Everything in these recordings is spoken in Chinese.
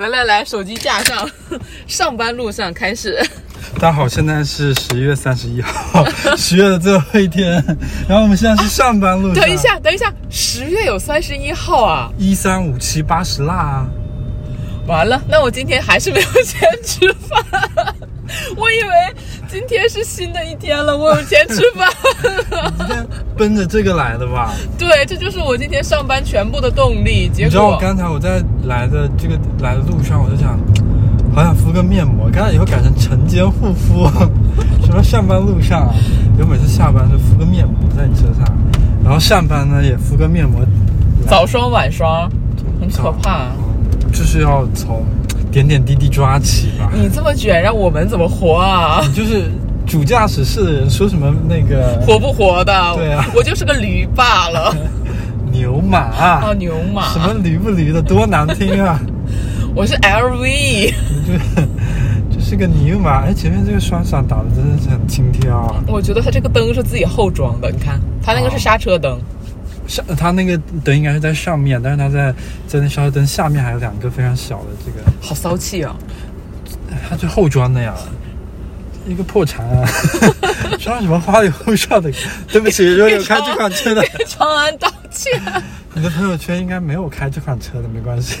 来来来，手机架上，上班路上开始。大家好，现在是十一月三十一号，十月的最后一天，然后我们现在是上班路上。等一，下，等一下，十月有三十一号啊！一三五七八十腊啊！完了，那我今天还是没有 钱吃饭。我以为今天是新的一天了，我有钱吃饭。今天奔着这个来的吧？对，这就是我今天上班全部的动力。结你知道我果，刚才我在来的这个来的路上，我就想，好想敷个面膜。刚才以后改成晨间护肤，什么上班路上，有每次下班就敷个面膜在你车上，然后上班呢也敷个面膜，早霜晚霜，很可怕。就是要从点点滴滴抓起吧。你这么卷，让我们怎么活啊？就是主驾驶室的人说什么那个活不活的？对啊我就是个驴罢了。牛马啊，牛马，什么驴不驴的，多难听啊！我是 LV，你就就是个牛马。哎，前面这个双闪打的真的是很轻佻啊！我觉得它这个灯是自己后装的，你看，它那个是刹车灯。上它那个灯应该是在上面，但是它在在那刹车灯下面还有两个非常小的这个，好骚气啊！它是后装的呀。一个破产啊！装什么花里胡哨的？对不起，如果有开这款车的，给长安道歉。你的朋友圈应该没有开这款车的，没关系。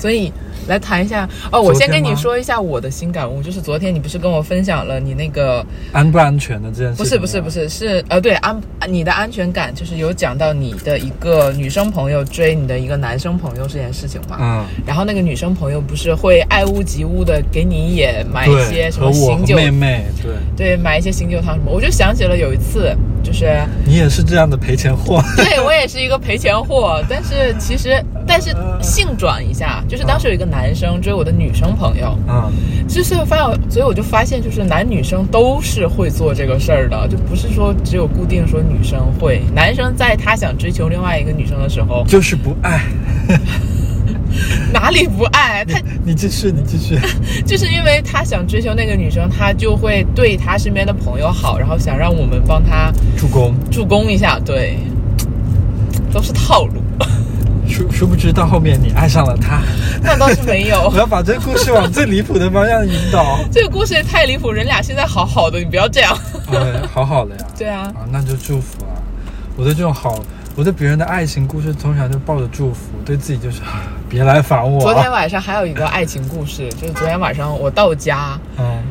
所以来谈一下哦，我先跟你说一下我的新感悟，就是昨天你不是跟我分享了你那个安不安全的这件事？不是不是不，是是呃对安你的安全感，就是有讲到你的一个女生朋友追你的一个男生朋友这件事情嘛。嗯，然后那个女生朋友不是会爱屋及乌的给你也买一些，什么醒酒，妹妹，对对，买一些醒酒汤什么，我就想起了有一次，就是你也是这样的赔钱货。对我也是一个赔钱货，但是其实但是性转一下，就是当时有一个男生追我的女生朋友，啊，就是发现，所以我就发现，就是男女生都是会做这个事儿的，就不是说只有固定说女生会，男生在他想追求另外一个女生的时候，就是不爱。哪里不爱他，你继续，你继续。就是因为他想追求那个女生，他就会对他身边的朋友好，然后想让我们帮他助攻，助攻一下，对，都是套路。殊殊不知到后面你爱上了他。那倒是没有我。要把这个故事往最离谱的方向引导。这个故事也太离谱，人俩现在好好的，你不要这样。哎，好好的呀。对啊，啊，那就祝福啊！我对这种好，我对别人的爱情故事通常就抱着祝福，对自己就是啊别来烦我。昨天晚上还有一个爱情故事，就是昨天晚上我到家，嗯，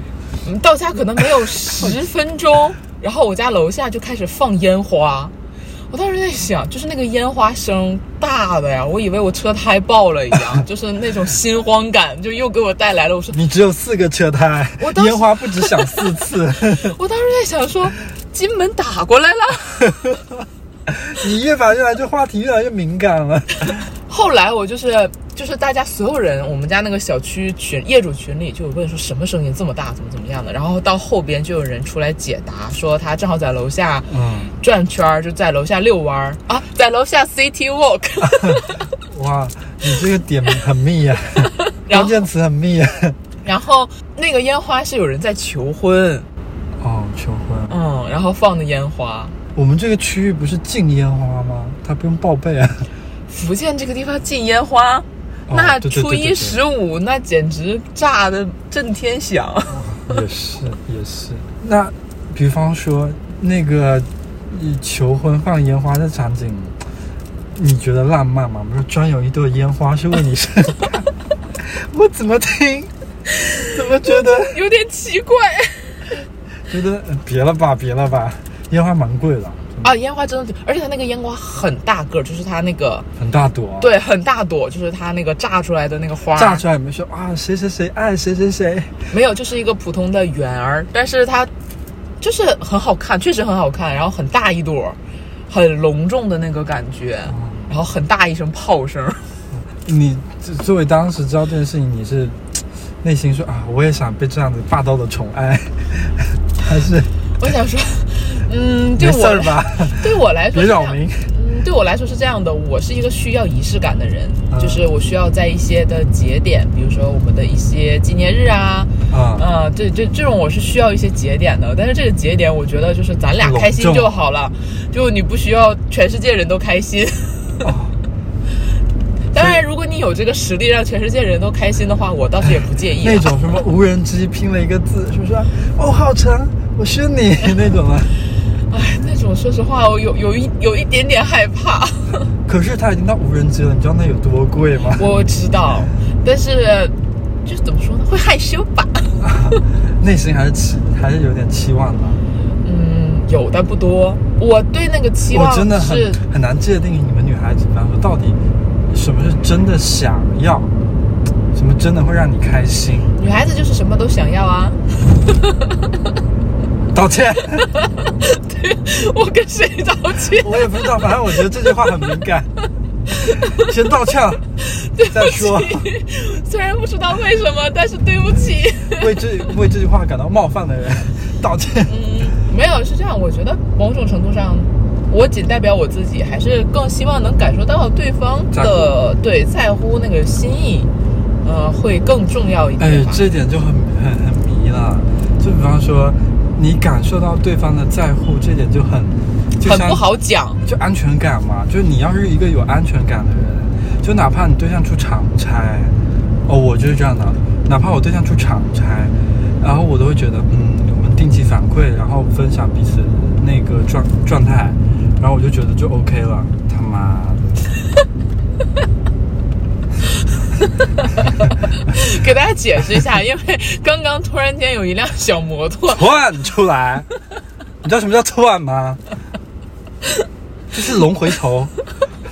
嗯，到家可能没有十分钟，然后我家楼下就开始放烟花。我当时在想，就是那个烟花声大的呀，我以为我车胎爆了一样，就是那种心慌感，就又给我带来了。我说，你只有四个车胎我，烟花不止响四次。我当时在想说，金门打过来了。你越把越来这话题越来越敏感了。后来我就是就是大家所有人，我们家那个小区群业主群里就有问说什么声音这么大，怎么怎么样的，然后到后边就有人出来解答，说他正好在楼下嗯，转圈儿，就在楼下遛弯儿啊，在楼下 City Walk，哇，你这个点很密呀、然后关键词很密啊、然后那个烟花是有人在求婚，哦，求婚。嗯，然后放的烟花。我们这个区域不是禁烟花吗？他不用报备啊。福建这个地方禁烟花，那初一十五那简直炸的震天响。也是也是。那比方说那个求婚放烟花的场景，你觉得浪漫吗？不是专有一朵烟花是为你生的，我怎么听怎么觉得有点奇怪觉得呃别了吧别了吧，烟花蛮贵的，啊！烟花真的，而且它那个烟花很大个儿，就是它那个很大朵、啊。。对很大朵，就是它那个炸出来的那个花，炸出来有没有说啊谁谁谁爱谁谁谁？没有，就是一个普通的圆儿，但是它就是很好看，确实很好看，然后很大一朵，很隆重的那个感觉，然后很大一声炮声。你作作为当时知道这件事情，你是 内心说啊，我也想被这样子霸道的宠爱，还是我想说，嗯，对我吧？对我来说扰民。嗯，对我来说是这样的，我是一个需要仪式感的人，嗯就是我需要在一些的节点，比如说我们的一些纪念日啊，啊、啊，对，这这种我是需要一些节点的，但是这个节点，我觉得就是咱俩开心就好了，就你不需要全世界人都开心。哦，当然，如果你有这个实力让全世界人都开心的话，我倒是也不介意啦。那种什么无人机拼了一个字，是不是？哦，浩辰，我是你 那种的。哎，那种说实话，我有有一有一点点害怕。可是它已经到无人机了，你知道那有多贵吗？我知道，但是就是怎么说呢，会害羞吧？内心还是期还是有点期望的。嗯，有但不多。我对那个期望我真的很是很难界定你们女孩子，比方说到底什么是真的想要，什么真的会让你开心。女孩子就是什么都想要啊。道歉，对我跟谁道歉？我也不知道，反正我觉得这句话很敏感。先道歉，再说。虽然不知道为什么，但是对不起。为这为这句话感到冒犯的人道歉。嗯，没有是这样，我觉得某种程度上，我仅代表我自己，还是更希望能感受到对方在的对在乎那个心意，呃，会更重要一哎点哎。，这点就很很很迷了。就比方说，你感受到对方的在乎，这点就很就像很不好讲。就安全感嘛，就是你要是一个有安全感的人，就哪怕你对象出长差，哦，我就是这样的，哪怕我对象出长差，然后我都会觉得，嗯，我们定期反馈，然后分享彼此那个状状态，然后我就觉得就 OK 了。他妈的，给大家解释一下，因为刚刚突然间有一辆小摩托，窜出来，你知道什么叫窜吗？就是龙回头，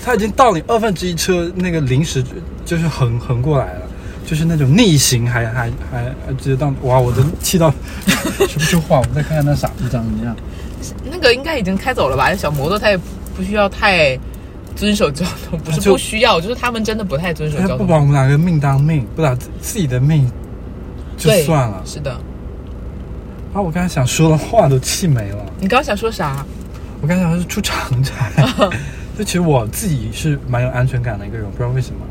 他已经到你二分之一车那个临时就是横横过来了，就是那种逆行还还还还直接到哇！我都气到 说不出话。我们再看看那傻逼长什么样。那个应该已经开走了吧？小摩托它也不需要太遵守交通，不是不需要，就是他们真的不太遵守交通。他不把我们两个命当命，不把自自己的命就算了。是的，把我刚才想说的话都气没了。你刚刚想说啥？我刚才想是出长差，就其实我自己是蛮有安全感的一个人，我不知道为什么。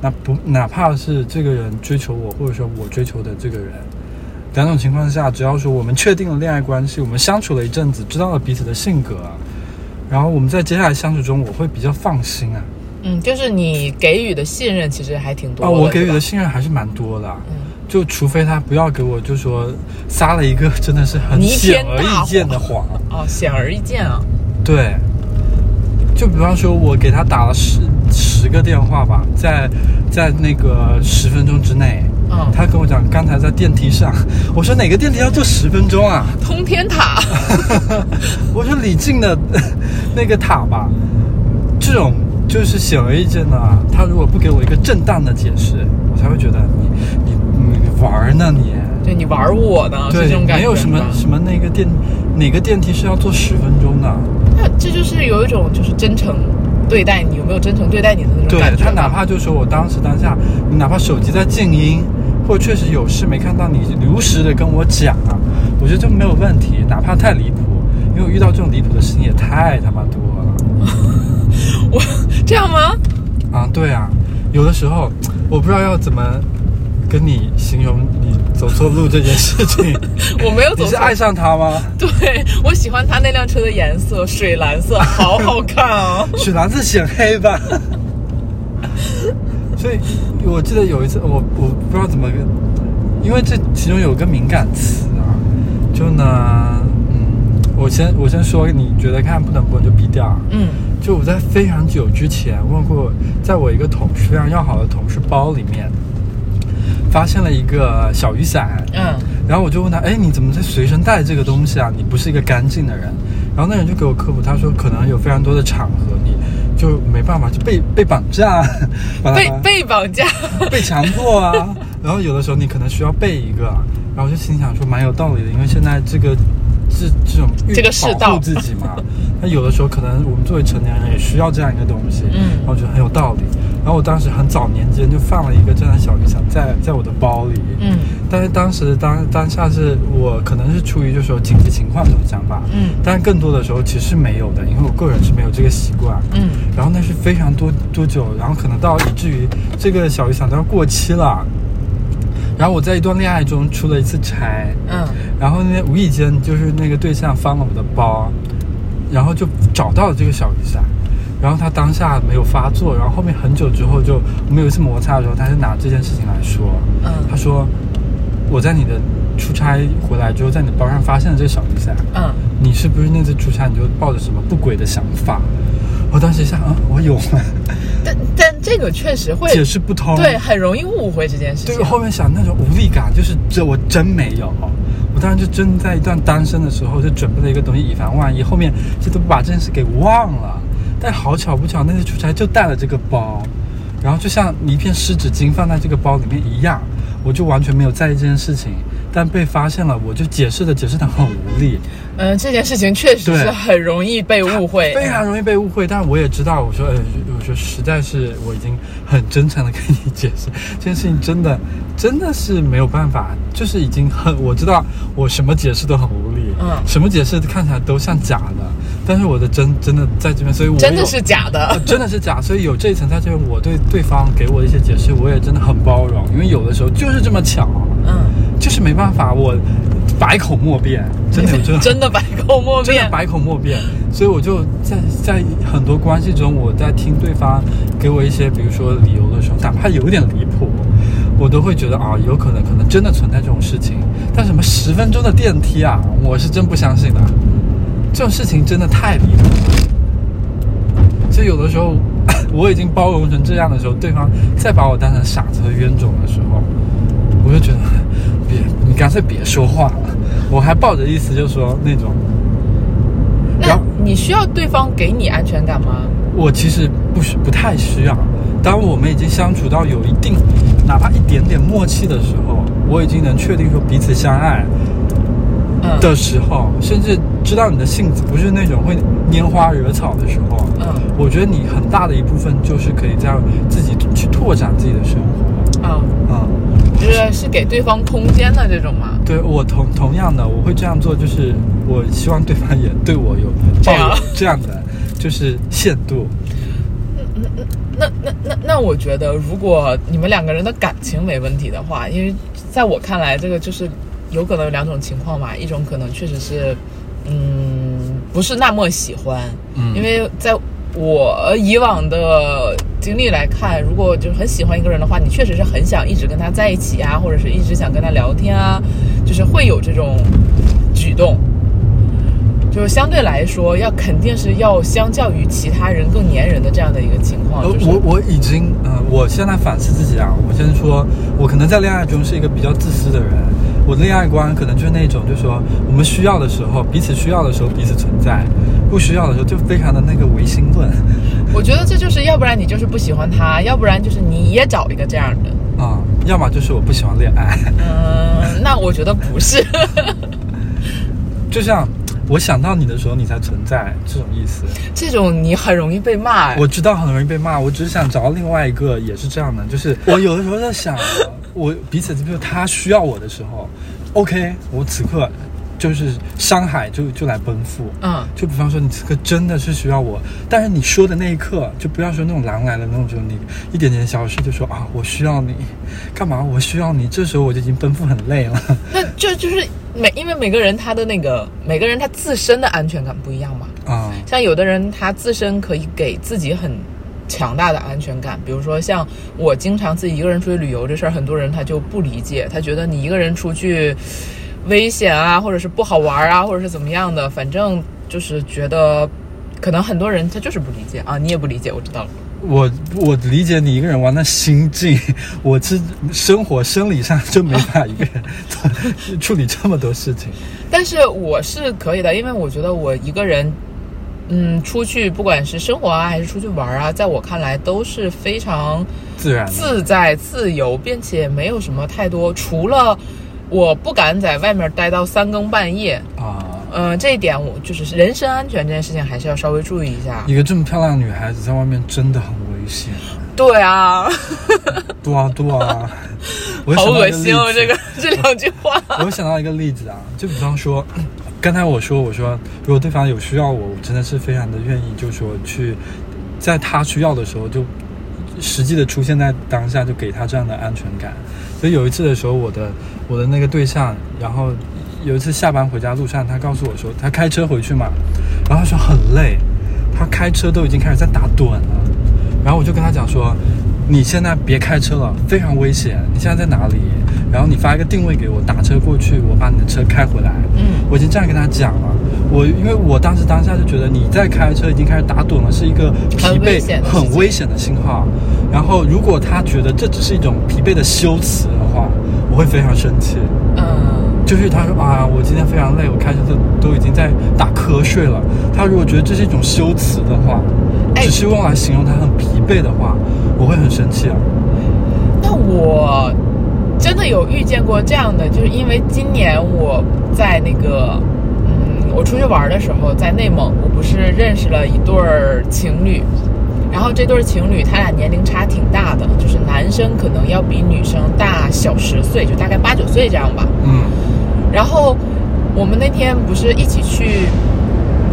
那不哪怕是这个人追求我，或者说我追求的这个人，两种情况下，只要说我们确定了恋爱关系，我们相处了一阵子，知道了彼此的性格，然后我们在接下来相处中，我会比较放心啊。嗯，就是你给予的信任其实还挺多啊，的。我给予的信任还是蛮多的就除非他不要给我，就说撒了一个真的是很显而易见的谎。哦，显而易见啊。对，就比方说，我给他打了十十个电话吧，在在那个十分钟之内，嗯，他跟我讲刚才在电梯上，我说哪个电梯要坐十分钟啊？通天塔。我说李靖的 那个塔吧，这种就是显而易见的啊。他如果不给我一个正当的解释，我才会觉得你你你玩呢你。对你玩我呢，对这种，感觉。没有什么什么那个电哪个电梯是要坐十分钟的。那这就是有一种就是真诚对待你，有没有真诚对待你的那种感觉吧？他哪怕就说我当时当下，你哪怕手机在静音，或者确实有事没看到，你如实的跟我讲啊，我觉得这没有问题，哪怕太离谱，因为我遇到这种离谱的事情也太他妈多了 我这样吗？啊！对啊，有的时候我不知道要怎么跟你形容你走错路这件事情，我没有走错。你是爱上他吗？对我喜欢他那辆车的颜色，水蓝色，好好看啊！水蓝色显黑吧？所以我记得有一次，我我不知道怎么跟，因为这其中有个敏感词啊，就呢，嗯，我先我先说，你觉得看不能播你就逼掉啊。嗯就我在非常久之前问过，在我一个同事非常要好的同事包里面，发现了一个小雨伞，嗯然后我就问他，哎，你怎么在随身带这个东西啊？你不是一个干净的人。然后那人就给我科普，他说可能有非常多的场合，你就没办法，就被被绑架，被被绑架。被强迫啊。然后有的时候你可能需要背一个，然后就心想说蛮有道理的，因为现在这个这这种这个世道保护自己嘛，那有的时候可能我们作为成年人也需要这样一个东西，嗯然后我觉得很有道理。然后我当时很早年间就放了一个这样的小雨伞在在我的包里，嗯。但是当时当当下是我可能是出于就是说紧急情况这种想法，嗯。但是更多的时候其实是没有的，因为我个人是没有这个习惯，嗯。然后那是非常多多久，然后可能到以至于这个小雨伞都要过期了，然后我在一段恋爱中出了一次差，嗯。然后那无意间就是那个对象翻了我的包，然后就找到了这个小雨伞，然后他当下没有发作，然后后面很久之后就我们有一次摩擦的时候，他就拿这件事情来说，嗯他说我在你的出差回来之后，在你的包上发现了这个小雨伞，嗯，你是不是那次出差你就抱着什么不轨的想法？我当时一下啊，我有吗？但但这个确实会解释不通，对，很容易误会这件事情。对，后面想那种无力感，就是这我真没有。我当时就真在一段单身的时候，就准备了一个东西，以防万一。后面就都把这件事给忘了。但好巧不巧，那次出差就带了这个包，然后就像一片湿纸巾放在这个包里面一样，我就完全没有在意这件事情。但被发现了，我就解释的解释的很无力，嗯，这件事情确实是很容易被误会，非常容易被误会。但我也知道，我说，呃，我说实在是我已经很真诚的跟你解释，这件事情真的真的是没有办法，就是已经很我知道我什么解释都很无力，嗯什么解释看起来都像假的，但是我的真真的在这边，所以我真的是假呃的。真的是假，所以有这一层在这边，我对对方给我的一些解释，我也真的很包容，因为有的时候就是这么巧，嗯，就是没办法，我百口莫辩，真的有这种 真的百口莫辩。真的百口莫辩，所以我就在在很多关系中，我在听对方给我一些，比如说理由的时候，哪怕有点离谱，我都会觉得啊，有可能可能真的存在这种事情。但什么十分钟的电梯啊，我是真不相信的，这种事情真的太离谱了。所以有的时候 我已经包容成这样的时候，对方再把我当成傻子和冤种的时候，我就觉得 别，你干脆别说话了。我还抱着意思就说那种。那你需要对方给你安全感吗？我其实不需不太需要。当我们已经相处到有一定，哪怕一点点默契的时候，我已经能确定说彼此相爱嗯，的时候，甚至知道你的性子不是那种会拈花惹草的时候，嗯我觉得你很大的一部分就是可以在自己去拓展自己的生活。啊，啊、就是是给对方空间的这种吗？对我同同样的，我会这样做，就是我希望对方也对我有这样抱有这样的就是限度。那那那那，我觉得如果你们两个人的感情没问题的话，因为在我看来，这个就是有可能有两种情况嘛，一种可能确实是，嗯，不是那么喜欢，嗯因为在我以往的经历来看，如果就是很喜欢一个人的话，你确实是很想一直跟他在一起啊，或者是一直想跟他聊天啊，就是会有这种举动。就是相对来说，要肯定是要相较于其他人更粘人的这样的一个情况。呃就是我我已经，呃，我现在反思自己啊，我先说，我可能在恋爱中是一个比较自私的人，我的恋爱观可能就是那种，就是说我们需要的时候，彼此需要的时候彼此存在，不需要的时候就非常的那个唯心论 我觉得这就是，要不然你就是不喜欢他，要不然就是你也找一个这样的。啊、要么就是我不喜欢恋爱，嗯，那我觉得不是。就像我想到你的时候你才存在这种意思。这种你很容易被骂。我知道很容易被骂，我只是想找到另外一个也是这样的，就是我有的时候在想，我彼此，就是他需要我的时候，OK，我此刻就是山海就就来奔赴，嗯，就比方说你此刻真的是需要我，但是你说的那一刻，就不要说那种狼来了那种，就你一点点小事就说啊，我需要你，干嘛？我需要你，这时候我就已经奔赴很累了。那这就是每因为每个人他的那个每个人他自身的安全感不一样嘛。啊、像有的人他自身可以给自己很强大的安全感，比如说像我经常自己一个人出去旅游这事儿，很多人他就不理解，他觉得你一个人出去危险啊，或者是不好玩啊，或者是怎么样的，反正就是觉得可能很多人他就是不理解啊，你也不理解，我知道了。我我理解你一个人玩的心境，我是生活生理上就没法一个人 处理这么多事情。但是我是可以的，因为我觉得我一个人，嗯，出去不管是生活啊，还是出去玩啊，在我看来都是非常自然自在、自由，并且没有什么太多，除了我不敢在外面待到三更半夜，啊，嗯、这一点我就是人身安全这件事情还是要稍微注意一下。一个这么漂亮的女孩子在外面真的很危险。对啊，对啊，对啊，我又好恶心哦，这个这两句话。我又想到一个例子啊，就比方说，刚才我说，我说如果对方有需要我，我真的是非常的愿意，就是说去在他需要的时候就实际的出现在当下，就给他这样的安全感。所以有一次的时候，我的我的那个对象，然后有一次下班回家路上，他告诉我说，他开车回去嘛，然后他说很累。他开车都已经开始在打盹了。然后我就跟他讲说，你现在别开车了，非常危险。你现在在哪里？然后你发一个定位给我，打车过去，我把你的车开回来。嗯我已经这样跟他讲了。我因为我当时当下就觉得你在开车已经开始打盹了，是一个疲惫很危险的信号。然后如果他觉得这只是一种疲惫的修辞的话，我会非常生气。嗯，就是他说啊，我今天非常累，我开车都都已经在打瞌睡了。他如果觉得这是一种修辞的话，哎只是用来形容他很疲惫的话，我会很生气啊。那我真的有遇见过这样的，就是因为今年我在那个，嗯，我出去玩的时候，在内蒙，我不是认识了一对儿情侣，然后这对儿情侣他俩年龄差挺大的，就是男生可能要比女生大小十岁，就大概八九岁这样吧。嗯然后我们那天不是一起去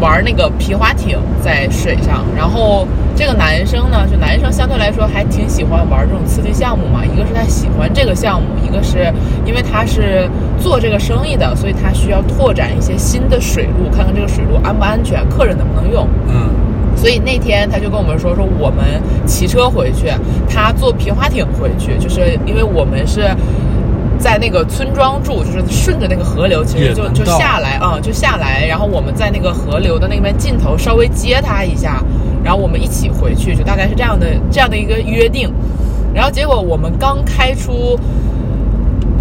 玩那个皮划艇在水上，然后这个男生呢，就男生相对来说还挺喜欢玩这种刺激项目嘛。一个是他喜欢这个项目，一个是因为他是做这个生意的，所以他需要拓展一些新的水路，看看这个水路安不安全，客人能不能用。嗯所以那天他就跟我们说，说我们骑车回去，他坐皮划艇回去，就是因为我们是在那个村庄住，就是顺着那个河流，其实就就下来啊、就下来，然后我们在那个河流的那边尽头稍微接他一下，然后我们一起回去，就大概是这样的这样的一个约定。然后结果我们刚开出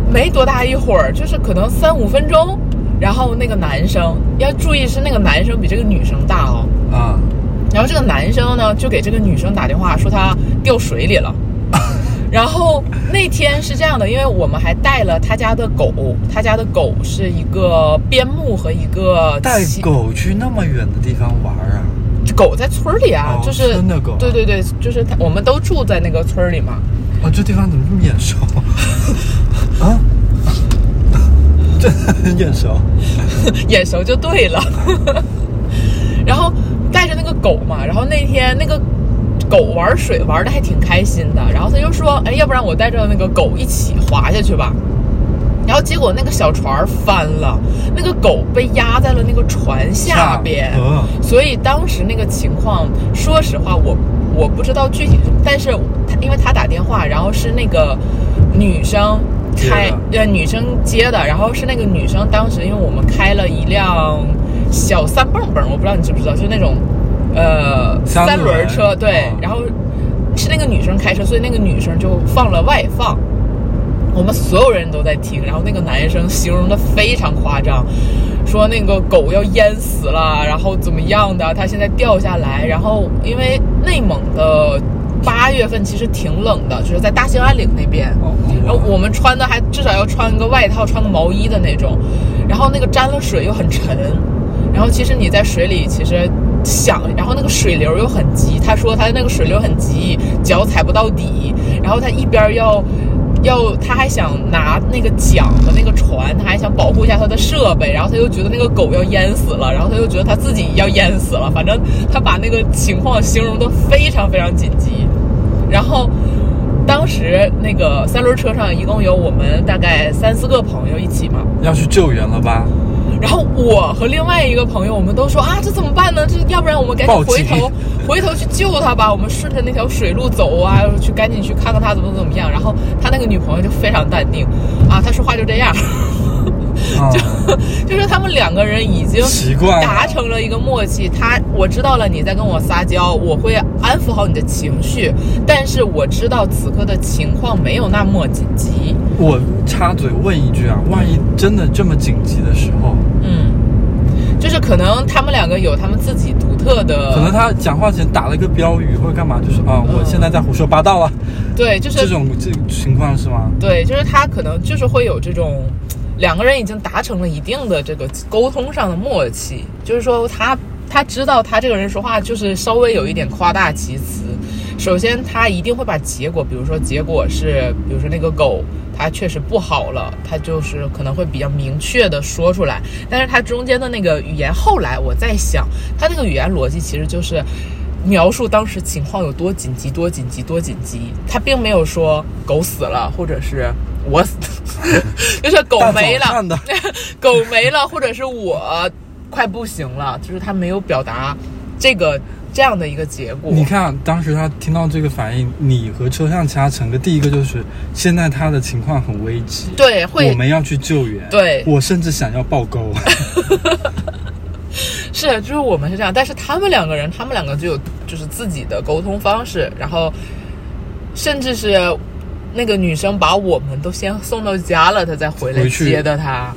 没多大一会儿，就是可能三五分钟，然后那个男生要注意是那个男生比这个女生大哦。啊然后这个男生呢，就给这个女生打电话说他掉水里了。然后那天是这样的，因为我们还带了他家的狗，他家的狗是一个边牧和一个带狗去那么远的地方玩啊？狗在村里啊，哦就是村的狗啊对对对，就是他我们都住在那个村儿里嘛。哦，这地方怎么这么眼熟 啊？这很眼熟。眼熟就对了。然后带着那个狗嘛，然后那天那个狗玩水玩的还挺开心的，然后他就说，哎，要不然我带着那个狗一起滑下去吧。然后结果那个小船翻了，那个狗被压在了那个船下边，呃所以当时那个情况，说实话我我不知道具体，但是他因为他打电话，然后是那个女生开呃女生接的，然后是那个女生当时因为我们开了一辆小三蹦蹦，我不知道你知不知道，就是那种呃三三轮轮车，对，哦。然后是那个女生开车，所以那个女生就放了外放。我们所有人都在听，然后那个男生形容的非常夸张，说那个狗要淹死了，然后怎么样的，它现在掉下来，然后因为内蒙的八月份其实挺冷的，就是在大兴安岭那边，哦然后我们穿的还至少要穿个外套，穿个毛衣的那种，然后那个沾了水又很沉，然后其实你在水里其实想，然后那个水流又很急，他说他那个水流很急，脚踩不到底，然后他一边要。要，他还想拿那个桨和那个船，他还想保护一下他的设备，然后他又觉得那个狗要淹死了，然后他又觉得他自己要淹死了，反正他把那个情况形容的非常非常紧急。然后当时那个三轮车上一共有我们大概三四个朋友一起嘛，要去救援了吧？然后我和另外一个朋友，我们都说啊，这怎么办呢？这要不然我们赶紧回头回头去救他吧。我们顺着那条水路走啊，去赶紧去看看他怎么怎么样。然后他那个女朋友就非常淡定，啊，他说话就这样，啊，就是他们两个人已经习惯了达成了一个默契。他我知道了你在跟我撒娇，我会安抚好你的情绪，但是我知道此刻的情况没有那么紧急。我插嘴问一句啊，万一真的这么紧急的时候，嗯，就是可能他们两个有他们自己独特的，可能他讲话前打了一个标语或者干嘛，就是啊，我现在在胡说八道了，对，就是这种这情况是吗？对，就是他可能就是会有这种两个人已经达成了一定的这个沟通上的默契，就是说他他知道他这个人说话就是稍微有一点夸大其词。首先，他一定会把结果，比如说结果是，比如说那个狗它确实不好了，他就是可能会比较明确的说出来。但是他中间的那个语言，后来我在想，他那个语言逻辑其实就是。描述当时情况有多紧急，多紧急，多紧急。他并没有说狗死了，或者是我死，就是狗没了 狗没了，或者是我快不行了，就是他没有表达这个这样的一个结果。你看，当时他听到这个反应，你和车上其他乘客，第一个就是现在他的情况很危急，对，会我们要去救援。对我甚至想要报勾。是，就是我们是这样，但是他们两个人，他们两个就有就是自己的沟通方式，然后甚至是那个女生把我们都先送到家了，她再回来接的他。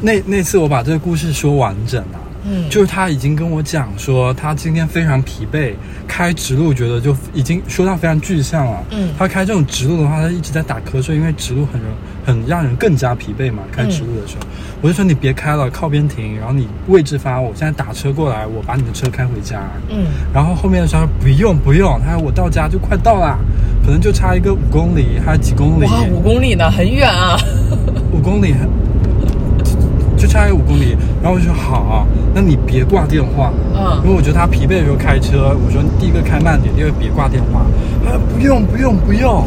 那那次我把这个故事说完整了。嗯，就是他已经跟我讲说，他今天非常疲惫，开直路觉得就已经说到非常具象了。嗯他开这种直路的话，他一直在打瞌睡，因为直路很很让人更加疲惫嘛。开直路的时候，我就说你别开了，靠边停，然后你位置发，我现在打车过来，我把你的车开回家。嗯，然后后面的时候不用不用，他说我到家就快到啦，可能就差一个五公里还有几公里，哇，五公里呢，很远啊。五公里很。就差一五公里，然后我就说好，那你别挂电话，嗯因为我觉得他疲惫的时候开车，我说第一个开慢点，第二个别挂电话。他说不用不用不用，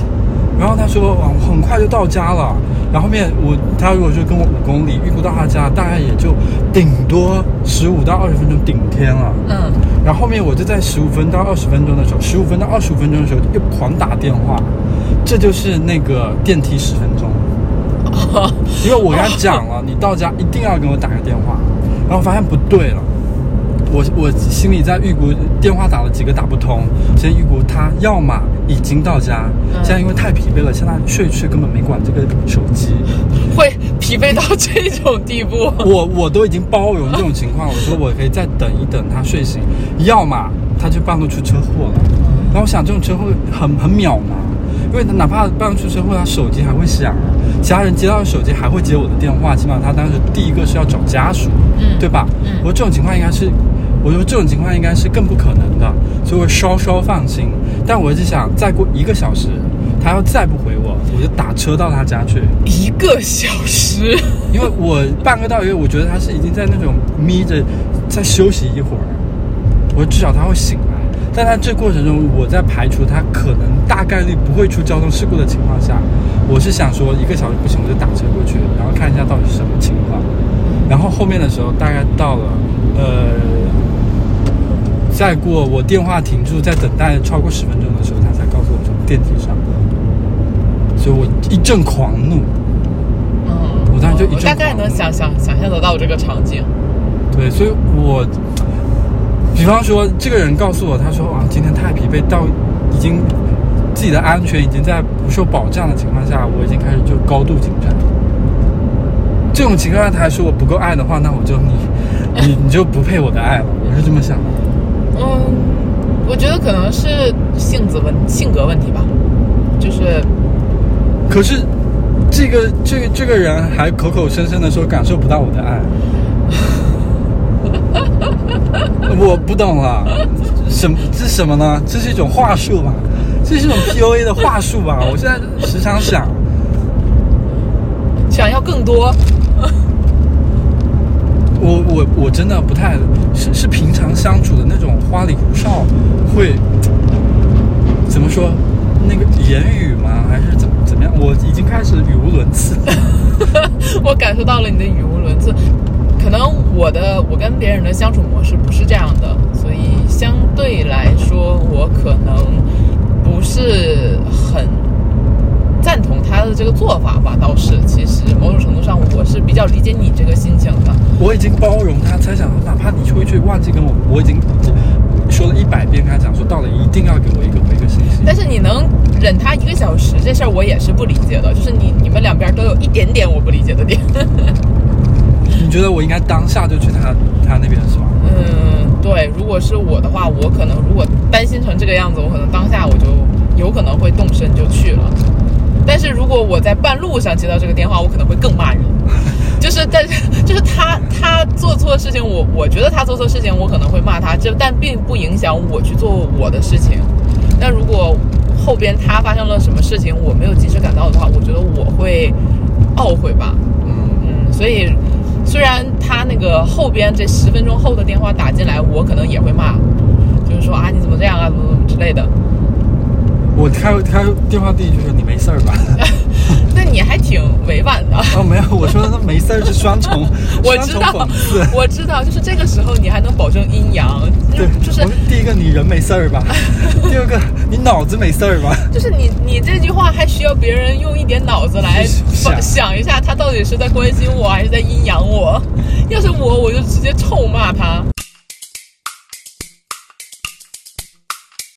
然后他说哇我很快就到家了。然后后面我他如果说跟我五公里，预估到他家大概也就顶多十五到二十分钟顶天了。嗯，然后后面我就在十五分到二十分钟的时候，十五分到二十五分钟的时候又狂打电话，这就是那个电梯十分钟。因为我跟他讲了，你到家一定要给我打个电话，然后发现不对了，我我心里在预估电话打了几个打不通，先预估他要么已经到家，嗯。现在因为太疲惫了，现在睡去根本没管这个手机，会疲惫到这种地步。我我都已经包容这种情况，我说我可以再等一等他睡醒，要么他就半路出车祸了，然后我想这种车祸很很渺茫。因为他哪怕半路出车祸，他手机还会响，其他人接到手机还会接我的电话，起码他当时第一个是要找家属，嗯对吧？嗯我说这种情况应该是，我说这种情况应该是更不可能的，所以我稍稍放心。但我一直想，再过一个小时，他要再不回我，我就打车到他家去，一个小时，因为我半个到一个，我觉得他是已经在那种眯着，在休息一会儿，我至少他会醒来。但在这过程中，我在排除他可能大概率不会出交通事故的情况下，我是想说一个小时不行，我就打车过去，然后看一下到底是什么情况。然后后面的时候，大概到了，呃，再过我电话停住，在等待超过十分钟的时候，他才告诉我从电梯上，所以我一阵狂怒。嗯，我当时就一阵我大概能想想想象得到这个场景。对，所以我，比方说，这个人告诉我，他说啊，今天太疲惫，到已经自己的安全已经在不受保障的情况下，我已经开始就高度紧张。这种情况下，他还说我不够爱的话，那我就你 你你就不配我的爱了，我是这么想的。嗯，我觉得可能是性子问性格问题吧，就是可是这个这个这个人还口口声声的说感受不到我的爱，我不懂了，什么这是什么呢？这是一种话术吧？这是一种 PUA 的话术吧？我现在时常想，想要更多。我我我真的不太是是平常相处的那种花里胡哨，会怎么说？那个言语吗？还是怎么怎么样？我已经开始语无伦次。我感受到了你的语无伦次。可能我的我跟别人的相处模式不是这样的，所以相对来说，我可能不是很赞同他的这个做法吧。倒是，其实某种程度上，我是比较理解你这个心情的。我已经包容他，猜想哪怕你回去忘记跟我，我已经说了一百遍，跟他讲说到了一定要给我一个回个信息。但是你能忍他一个小时这事儿，我也是不理解的。就是你你们两边都有一点点我不理解的点。你觉得我应该当下就去他他那边是吗？嗯，对，如果是我的话，我可能如果担心成这个样子，我可能当下我就有可能会动身就去了。但是如果我在半路上接到这个电话，我可能会更骂人。就是，但是就是他他做错事情，我我觉得他做错事情，我可能会骂他，这但并不影响我去做我的事情。那如果后边他发生了什么事情，我没有及时赶到的话，我觉得我会懊悔吧。嗯，嗯，所以虽然他那个后边这十分钟后的电话打进来，我可能也会骂，就是说啊你怎么这样啊，怎么怎么之类的。我开开电话第一句说你没事儿吧？那你还挺委婉的。哦，没有，我说他没事是双重，我知道我知道，就是这个时候你还能保证阴阳，对，就是第一个你人没事儿吧？第二个你脑子没事儿吧？就是你你这句话还需要别人用一点脑子来想一下，他到底是在关心我还是在阴阳我？要是我，我就直接臭骂他。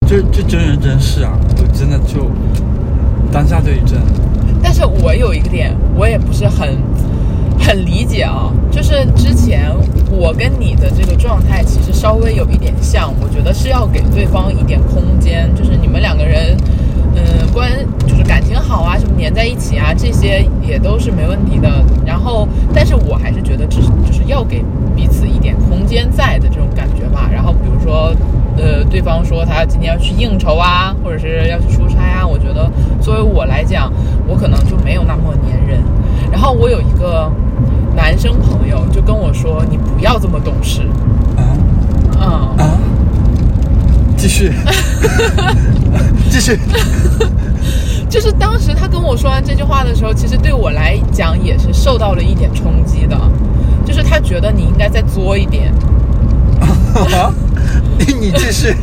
这这真人真事啊！我真的就当下就一震。但是我有一个点，我也不是很很理解啊，就是之前我跟你的这个状态其实稍微有一点像，我觉得是要给对方一点空间，就是你们两个人，嗯，关就是感情好啊，什么黏在一起啊，这些也都是没问题的。然后，但是我还是觉得只是就是要给彼此一点空间在的这种感觉吧。然后比如说。呃，对方说他今天要去应酬啊，或者是要去出差啊，我觉得作为我来讲，我可能就没有那么粘人。然后我有一个男生朋友就跟我说：“你不要这么懂事。啊”嗯，啊！继续，继续。就是当时他跟我说完这句话的时候，其实对我来讲也是受到了一点冲击的，就是他觉得你应该再作一点。啊！你你继续。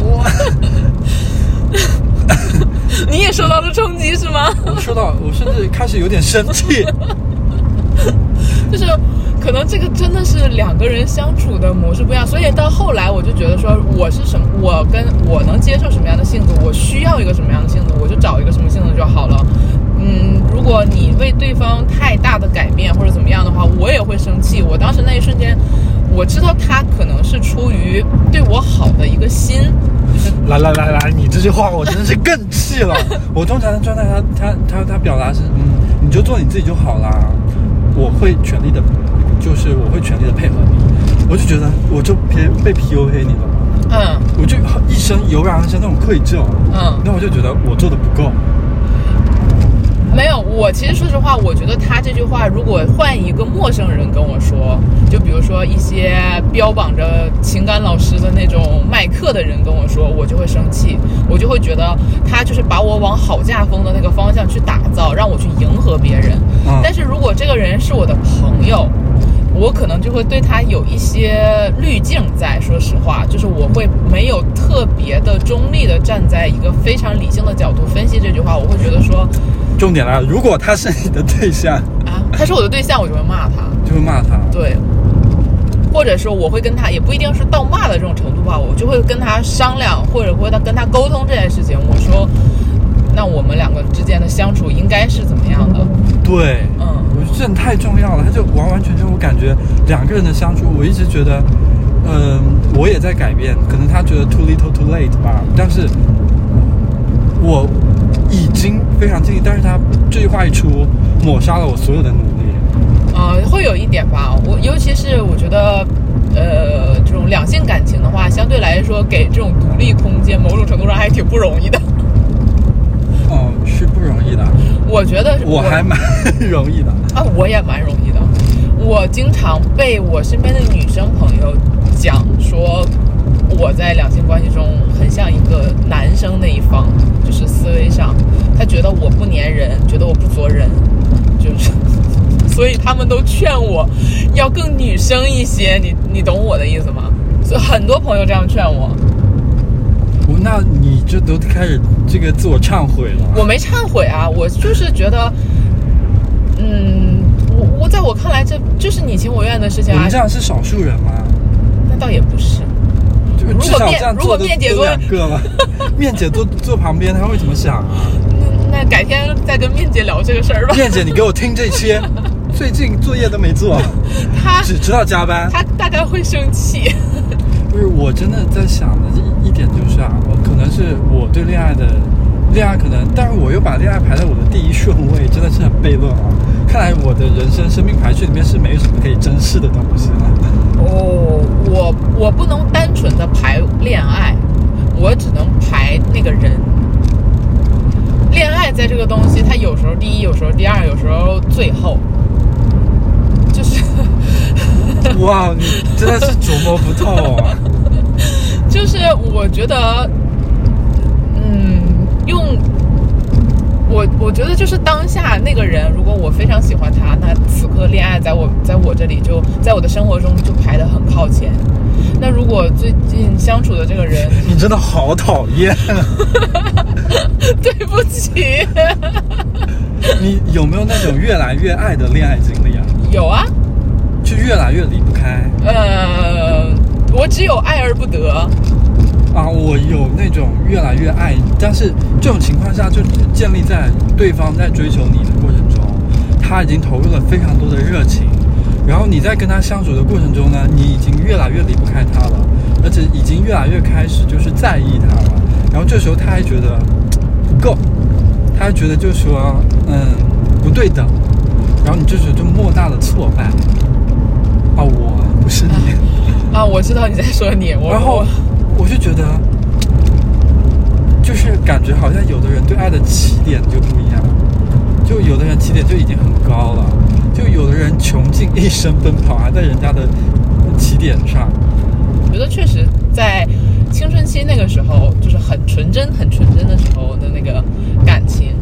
我 你也受到了冲击是吗？我说到，我甚至开始有点生气。就是可能这个真的是两个人相处的模式不一样，所以到后来我就觉得说，我是什么，我跟我能接受什么样的性格，我需要一个什么样的性格，我就找一个什么性格就好了。嗯，如果你为对方太大的改变或者怎么样的话，我也会生气。我当时那一瞬间，我知道他可能是出于对我好的一个心，就是来来来来，你这句话我真的是更气了。我通常的状态，他他他他表达是，嗯，你就做你自己就好啦。我会全力的，就是我会全力的配合你。我就觉得我就偏被 PUA 你了嘛，嗯我就一身油然而生那种愧疚。嗯。那我就觉得我做的不够。没有，我其实说实话，我觉得他这句话如果换一个陌生人跟我说，就比如说一些标榜着情感老师的那种卖课的人跟我说，我就会生气，我就会觉得他就是把我往好架风的那个方向去打造，让我去迎合别人。嗯但是如果这个人是我的朋友，我可能就会对他有一些滤镜在。说实话，就是我会没有特别的中立的站在一个非常理性的角度分析这句话，我会觉得说。重点来了，如果他是你的对象，啊，他是我的对象，我就会骂他。就会骂他。对，或者说我会跟他，也不一定是到骂的这种程度吧，我就会跟他商量，或者会他跟他沟通这件事情。我说，那我们两个之间的相处应该是怎么样的？对，嗯我觉得这很太重要了。他就完完全全，我感觉两个人的相处，我一直觉得，嗯、我也在改变。可能他觉得 too little too late 吧，但是我已经非常尽力。但是他这句话一出，抹杀了我所有的努力。呃，会有一点吧。我尤其是我觉得，呃，这种两性感情的话，相对来说给这种独立空间，某种程度上还挺不容易的。哦，是不容易的，我觉得我还蛮 容易的。啊，我也蛮容易的。我经常被我身边的女生朋友讲说，我在两性关系中很像一个男生那一方，就是思维上，他觉得我不粘人，觉得我不做人，就是，所以他们都劝我要更女生一些。你你懂我的意思吗？所以很多朋友这样劝，我那你这都开始这个自我忏悔了。我没忏悔啊，我就是觉得，嗯，我我在我看来，这就是你情我愿的事情啊我们这。样是少数人吗？那倒也不是。如果就至少面如果这样做的都 面姐坐两个了，面姐坐坐旁边，她会怎么想啊？那改天再跟面姐聊这个事儿吧。面姐，你给我听这些，最近作业都没做，她只知道加班。她大概会生气。不是，我真的在想点就是啊，我可能是我对恋爱的恋爱可能，但是我又把恋爱排在我的第一顺位，真的是很悖论啊。看来我的人生生命排序里面是没有什么可以珍视的东西了。哦，我我不能单纯的排恋爱，我只能排那个人。恋爱在这个东西，它有时候第一，有时候第二，有时候最后，就是哇，你真的是琢磨不透啊！就是我觉得，嗯，用我我觉得就是当下那个人，如果我非常喜欢他，那此刻恋爱在我在我这里就在我的生活中就排得很靠前。那如果最近相处的这个人，你真的好讨厌。对不起，你有没有那种越来越爱的恋爱经历啊？有啊，就越来越离不开呃，我只有爱而不得。啊！我有那种越来越爱你，但是这种情况下就建立在对方在追求你的过程中，他已经投入了非常多的热情，然后你在跟他相处的过程中呢，你已经越来越离不开他了，而且已经越来越开始就是在意他了，然后这时候他还觉得不够，他还觉得就是说嗯不对等，然后你这时候就莫大的挫败。啊，我不是你。啊，我知道你在说你，我然后我我就觉得，就是感觉好像有的人对爱的起点就不一样，就有的人起点就已经很高了，就有的人穷尽一生奔跑还在人家的起点上。我觉得确实在青春期那个时候，就是很纯真、很纯真的时候的那个感情，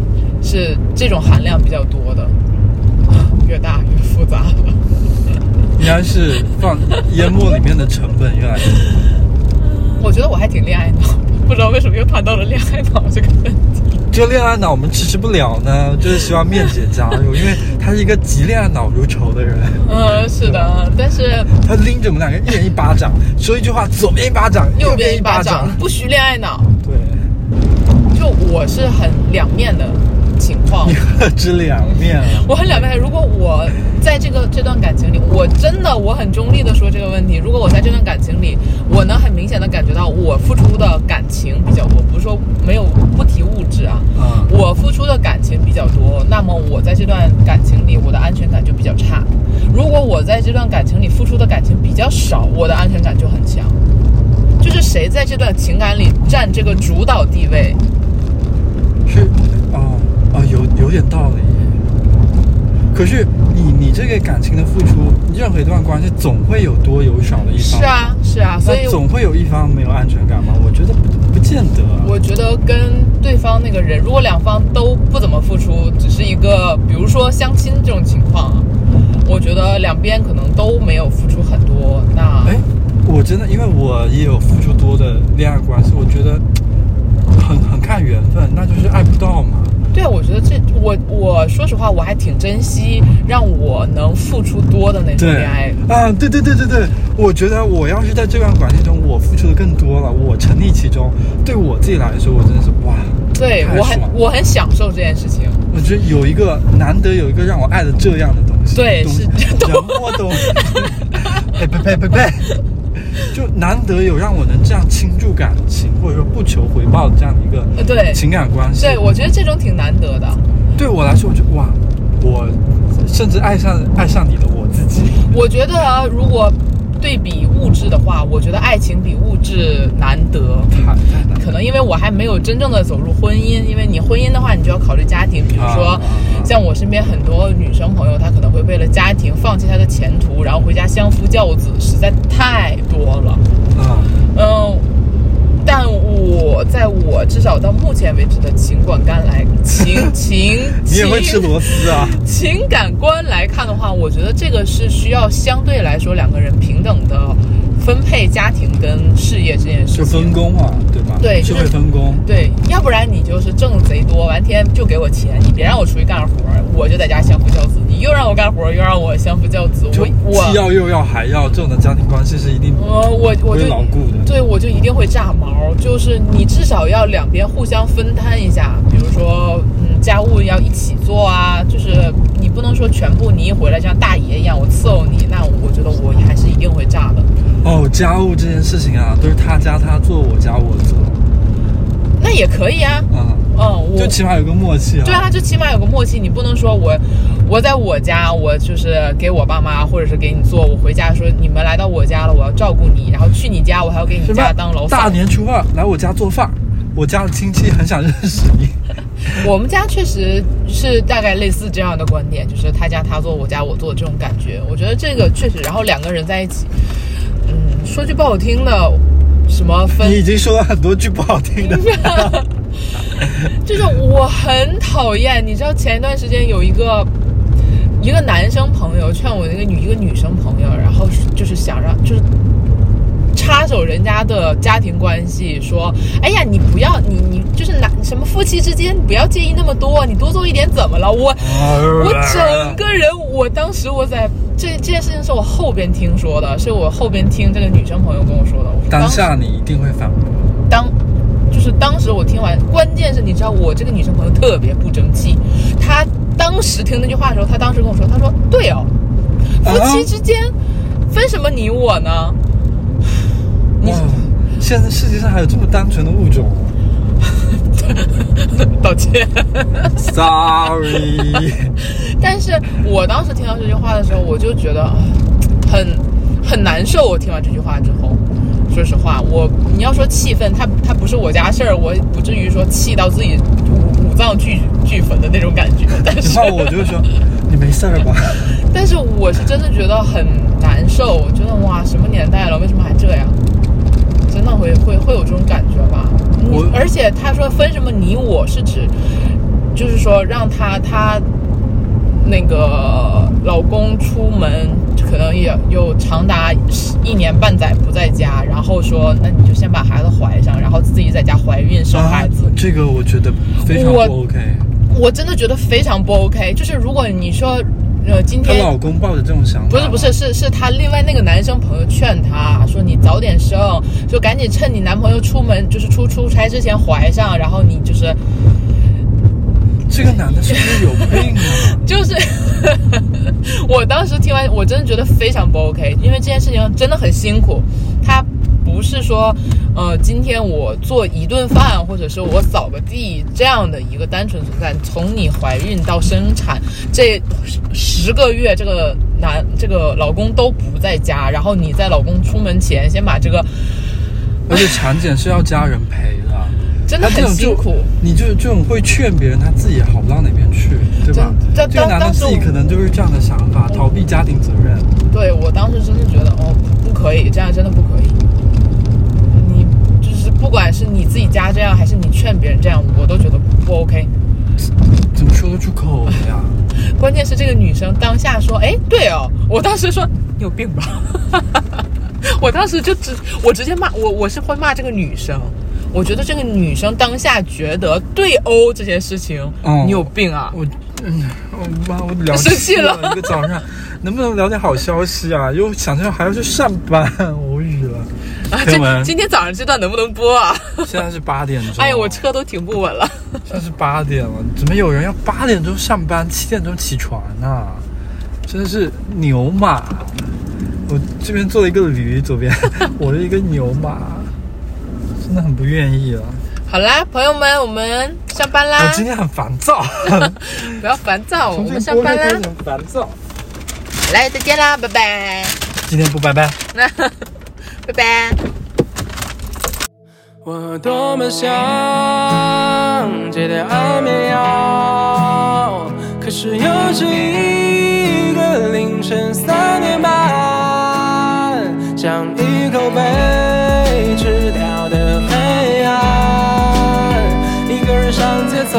是这种含量比较多的，越大越复杂了。应该是放淹没里面的成本越来越多。我觉得我还挺恋爱脑，不知道为什么又谈到了恋爱脑这个问题。这恋爱脑我们迟迟不了呢，就是希望面姐加入，因为她是一个极恋爱脑如仇的人。嗯，是的，但是她拎着我们两个一人一巴掌，说一句话左边一巴掌，右边边一巴巴掌，不许恋爱脑。对，就我是很两面的情况你，何止两面啊！我很两面。如果我在这个这段感情里，我真的我很中立的说这个问题。如果我在这段感情里，我能很明显的感觉到我付出的感情比较多，不是说没有不提物质啊，啊我付出的感情比较多，那么我在这段感情里，我的安全感就比较差。如果我在这段感情里付出的感情比较少，我的安全感就很强。就是谁在这段情感里占这个主导地位，是，哦哦，有有点道理。可是你你这个感情的付出，任何一段关系总会有多有少的一方。是。啊是啊，所以总会有一方没有安全感吗？我觉得不不见得。我觉得跟对方那个人，如果两方都不怎么付出，只是一个比如说相亲这种情况啊，我觉得两边可能都没有付出很多，那哎，我真的因为我也有付出多的恋爱关系，我觉得很很看缘分，那就是爱不到嘛。对啊，我觉得这我我说实话，我还挺珍惜让我能付出多的那种恋爱。啊，对对对对对，我觉得我要是在这段关系中，我付出的更多了，我沉溺其中，对我自己来说，我真的是哇，对我很我很享受这件事情。我觉得有一个难得有一个让我爱的这样的东西，对是 人我懂，呸呸呸呸呸，就难得有让我能这样倾注感情，或者说不求回报的这样的一个呃对情感关系。对，我觉得这种挺难得的。对我来说，我觉得哇，我甚至爱上爱上你的我自己。我觉得啊如果对比物质的话，我觉得爱情比物质难得。可能因为我还没有真正的走入婚姻，因为你婚姻的话，你就要考虑家庭，比如说像我身边很多女生朋友，她可能会为了家庭放弃她的前途，然后回家相夫教子，实在太多了。啊，嗯，但我在我至少到目前为止的情感观来情 情你也会吃情螺丝啊？情感观来看的话，我觉得这个是需要相对来说两个人平等的分配家庭跟事业这件事就。分工嘛，对吧？对就会分工。对，要不然你就是挣得贼多，完天就给我钱，你别让我出去干活，我就在家相夫教子。你又让我干活，又让我相夫教子，我我既要又要还要，这种的家庭关系是一定呃我我就牢固的。对我就一定会炸毛，就是你至少要两边互相分摊一下，比如说嗯家务要一起做啊，就是你不能说全部你一回来像大爷一样我伺候你，那我觉得我还是一定会炸的。哦，家务这件事情啊，都是他家他做，我家我做。那也可以啊，啊，嗯，我就起码有个默契啊。对啊，就起码有个默契，你不能说我我在我家，我就是给我爸妈或者是给你做，我回家说你们来到我家了，我要照顾你，然后去你家我还要给你家当牢大。年初二来我家做饭，我家的亲戚很想认识你。我们家确实是大概类似这样的观点，就是他家他做，我家我做这种感觉。我觉得这个确实，然后两个人在一起，嗯，说句不好听的，什么分你已经说了很多句不好听的。就是我很讨厌，你知道前一段时间有一个一个男生朋友劝我那个女一个女生朋友，然后就是想让就是插手人家的家庭关系，说，哎呀，你不要你你就是男什么夫妻之间不要介意那么多，你多做一点怎么了？我我整个人，我当时我在这这件事情是我后边听说的，是我后边听这个女生朋友跟我说的。我当下你一定会反驳。当就是当时我听完，关键是你知道我这个女生朋友特别不争气，她当时听那句话的时候，她当时跟我说，她说对哦，夫妻之间分什么你我呢？你哇，现在世界上还有这么单纯的物种 道歉。？Sorry，但是我当时听到这句话的时候，我就觉得啊很很难受。我听完这句话之后，说实话，我你要说气愤，它它不是我家事儿，我不至于说气到自己五五脏俱俱焚的那种感觉。但是我就会说你没事儿吧？但是我是真的觉得很难受，我觉得哇，什么年代了，为什么还这样？真的会会会有这种感觉吧？我而且他说分什么你我是指，就是说让他他那个老公出门可能也有长达一年半载不在家，然后说那你就先把孩子怀上，然后自己在家怀孕生孩子。啊这个我觉得非常不 OK。我真的觉得非常不 OK。就是如果你说呃今天她老公抱着这种想法，不是不是，是是她另外那个男生朋友劝她说你早点生，就赶紧趁你男朋友出门就是出出差之前怀上，然后你就是这个男的是不是有病啊？就是，我当时听完我真的觉得非常不 OK，因为这件事情真的很辛苦，他不是说呃今天我做一顿饭或者是我扫个地这样的一个单纯存在，从你怀孕到生产这十个月，这个男这个老公都不在家，然后你在老公出门前先把这个而且产检是要家人陪的。真的很辛苦。你就这种会劝别人，他自己也好不到哪边去，对吧？这这个男的自己可能就是这样的想法，逃避家庭责任。对我当时真的觉得哦，不可以，这样真的不可以。不管是你自己家这样，还是你劝别人这样，我都觉得不 OK。怎么说得出口的呀？关键是这个女生当下说：“哎，对哦。”我当时说：“你有病吧？” 我当时就直我直接骂我，我是会骂这个女生。我觉得这个女生当下觉得对殴这件事情，哦你有病啊！我，嗯，我妈，我聊生气了一个早上，能不能聊点好消息啊？又想着还要去上班，无语了。这今天早上这段能不能播啊？现在是八点钟，哎呀，我车都停不稳了。现在是八点了，怎么有人要八点钟上班，七点钟起床呢、真的是牛马。我这边坐了一个驴，左边 我是一个牛马，真的很不愿意啊。好啦，朋友们，我们上班啦我！今天很烦躁，不要烦躁，我们上班啦烦躁。来，再见啦，拜拜，今天不拜拜。拜拜。我多么想戒掉安眠药，可是又是一个凌晨三点半，像一口被吃掉的黑暗，一个人上街走，